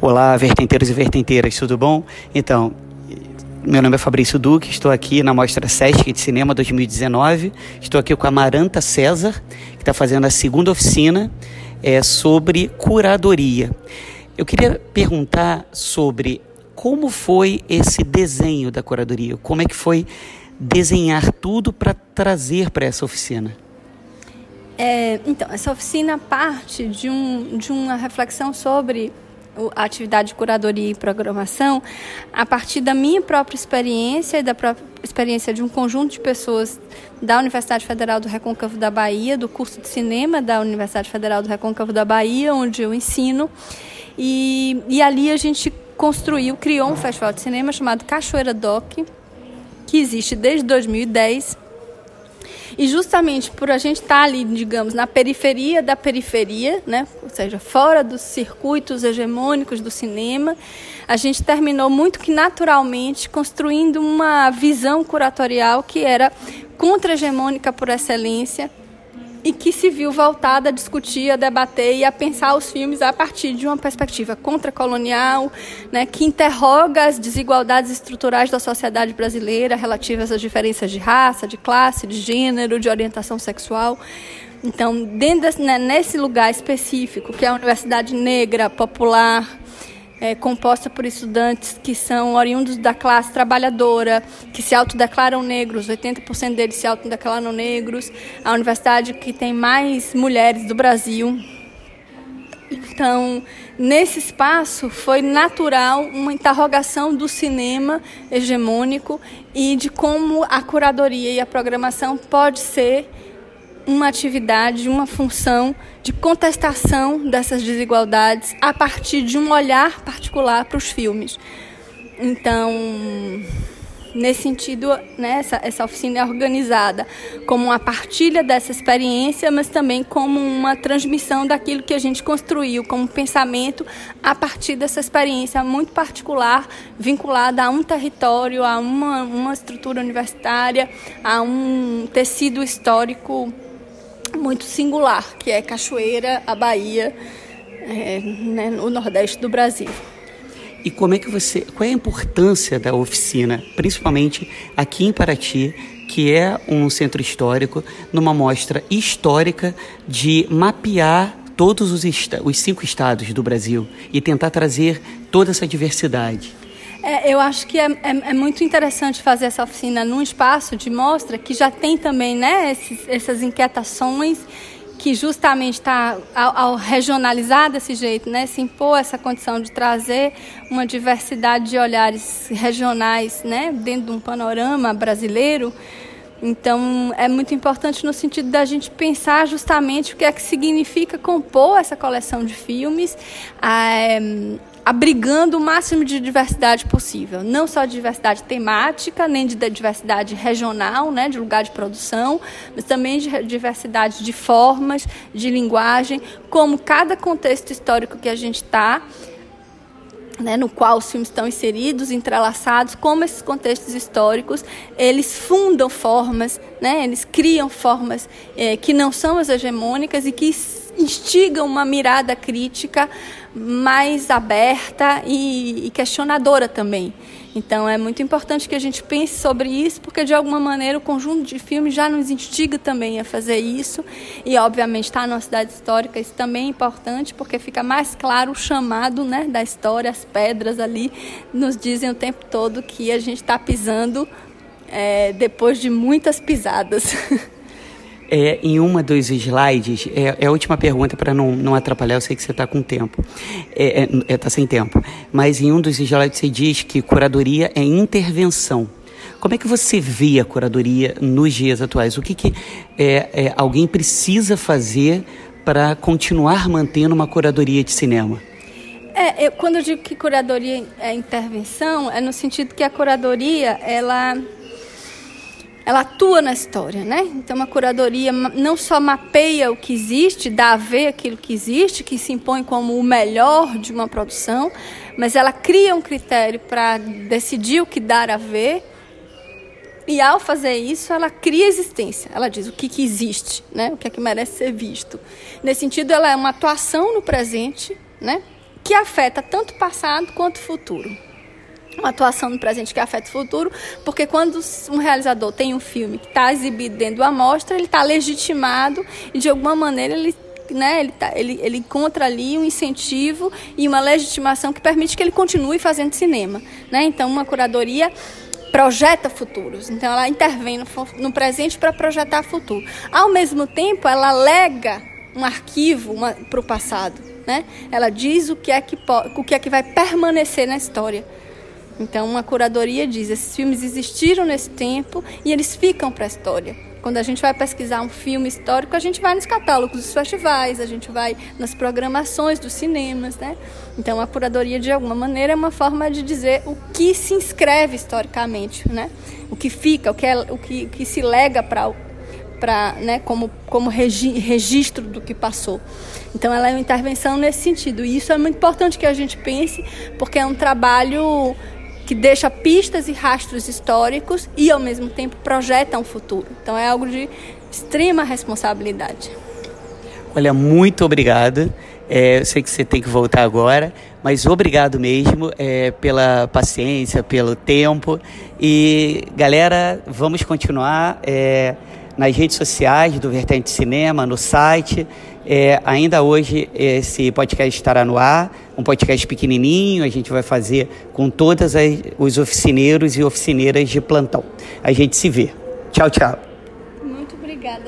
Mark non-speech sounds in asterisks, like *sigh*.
Olá, vertenteiros e vertenteiras, tudo bom? Então, meu nome é Fabrício Duque, estou aqui na Mostra Sesc de Cinema 2019. Estou aqui com a Maranta César, que está fazendo a segunda oficina é, sobre curadoria. Eu queria perguntar sobre como foi esse desenho da curadoria, como é que foi desenhar tudo para trazer para essa oficina. É, então, essa oficina parte de, um, de uma reflexão sobre a atividade de curadoria e programação a partir da minha própria experiência e da própria experiência de um conjunto de pessoas da Universidade Federal do Recôncavo da Bahia, do curso de cinema da Universidade Federal do Recôncavo da Bahia, onde eu ensino. E, e ali a gente construiu, criou um festival de cinema chamado Cachoeira Doc, que existe desde 2010 e justamente por a gente estar tá ali, digamos, na periferia da periferia, né? ou seja, fora dos circuitos hegemônicos do cinema, a gente terminou muito que naturalmente construindo uma visão curatorial que era contra-hegemônica por excelência e que se viu voltada a discutir, a debater e a pensar os filmes a partir de uma perspectiva contracolonial, né, que interroga as desigualdades estruturais da sociedade brasileira relativas às diferenças de raça, de classe, de gênero, de orientação sexual. Então, dentro desse, né, nesse lugar específico, que é a Universidade Negra Popular, é, composta por estudantes que são oriundos da classe trabalhadora, que se autodeclaram negros, 80% deles se autodeclaram negros, a universidade que tem mais mulheres do Brasil. Então, nesse espaço foi natural uma interrogação do cinema hegemônico e de como a curadoria e a programação pode ser uma atividade, uma função de contestação dessas desigualdades a partir de um olhar particular para os filmes. Então, nesse sentido, né, essa, essa oficina é organizada como uma partilha dessa experiência, mas também como uma transmissão daquilo que a gente construiu como pensamento a partir dessa experiência muito particular, vinculada a um território, a uma, uma estrutura universitária, a um tecido histórico muito singular, que é Cachoeira, a Bahia, é, né, no Nordeste do Brasil. E como é que você, qual é a importância da oficina, principalmente aqui em Paraty, que é um centro histórico, numa mostra histórica de mapear todos os, os cinco estados do Brasil e tentar trazer toda essa diversidade? É, eu acho que é, é, é, muito interessante fazer essa oficina num espaço de mostra que já tem também né, esses, essas inquietações que justamente está ao, ao, regionalizar desse jeito, né, se impor essa condição de trazer uma diversidade de olhares regionais né, dentro de um panorama brasileiro. Então, é muito importante no sentido da gente pensar justamente o que é que significa compor essa coleção de filmes, é, abrigando o máximo de diversidade possível, não só de diversidade temática, nem de diversidade regional, né, de lugar de produção, mas também de diversidade de formas, de linguagem, como cada contexto histórico que a gente está, né, no qual os filmes estão inseridos, entrelaçados, como esses contextos históricos, eles fundam formas, né, eles criam formas é, que não são as hegemônicas e que instigam uma mirada crítica mais aberta e, e, questionadora também. Então é muito importante que a gente pense sobre isso, porque de alguma maneira o conjunto de filmes já nos instiga também a fazer isso. E obviamente estar tá numa cidade histórica, isso também é importante, porque fica mais claro o chamado né, da história, as pedras ali nos dizem o tempo todo que a gente está pisando é, depois de muitas pisadas. *laughs* É, em uma dos slides, é, é a última pergunta para não, não atrapalhar, eu sei que você está com tempo, está é, é, tá sem tempo, mas em um dos slides você diz que curadoria é intervenção. Como é que você vê a curadoria nos dias atuais? O que, que é, é alguém precisa fazer para continuar mantendo uma curadoria de cinema? É, eu, quando eu digo que curadoria é intervenção, é no sentido que a curadoria, ela ela atua na história, né? Então a curadoria não só mapeia o que existe, dá a ver aquilo que existe, que se impõe como o melhor de uma produção, mas ela cria um critério para decidir o que dar a ver. E ao fazer isso, ela cria existência. Ela diz o que, que existe, né? O que é que merece ser visto. Nesse sentido, ela é uma atuação no presente, né? que afeta tanto o passado quanto o futuro uma atuação no presente que afeta o futuro, porque quando um realizador tem um filme que está exibido dentro da amostra, ele está legitimado e de alguma maneira ele né, ele, tá, ele, ele encontra ali um incentivo e uma legitimação que permite que ele continue fazendo cinema. Né? Então, uma curadoria projeta futuros. Então, ela intervém no, no presente para projetar futuro. Ao mesmo tempo, ela lega um arquivo para o passado. Né? Ela diz o que, é que, o que é que vai permanecer na história. Então, uma curadoria diz: esses filmes existiram nesse tempo e eles ficam para a história. Quando a gente vai pesquisar um filme histórico, a gente vai nos catálogos dos festivais, a gente vai nas programações dos cinemas, né? Então, a curadoria, de alguma maneira, é uma forma de dizer o que se inscreve historicamente, né? O que fica, o que, é, o que, que se lega para para né, como, como regi registro do que passou. Então, ela é uma intervenção nesse sentido. E isso é muito importante que a gente pense, porque é um trabalho que deixa pistas e rastros históricos e, ao mesmo tempo, projeta um futuro. Então, é algo de extrema responsabilidade. Olha, muito obrigado. É, eu sei que você tem que voltar agora, mas obrigado mesmo é, pela paciência, pelo tempo. E, galera, vamos continuar é, nas redes sociais do Vertente Cinema, no site. É, ainda hoje esse podcast estará no ar, um podcast pequenininho, a gente vai fazer com todos os oficineiros e oficineiras de plantão. A gente se vê. Tchau, tchau.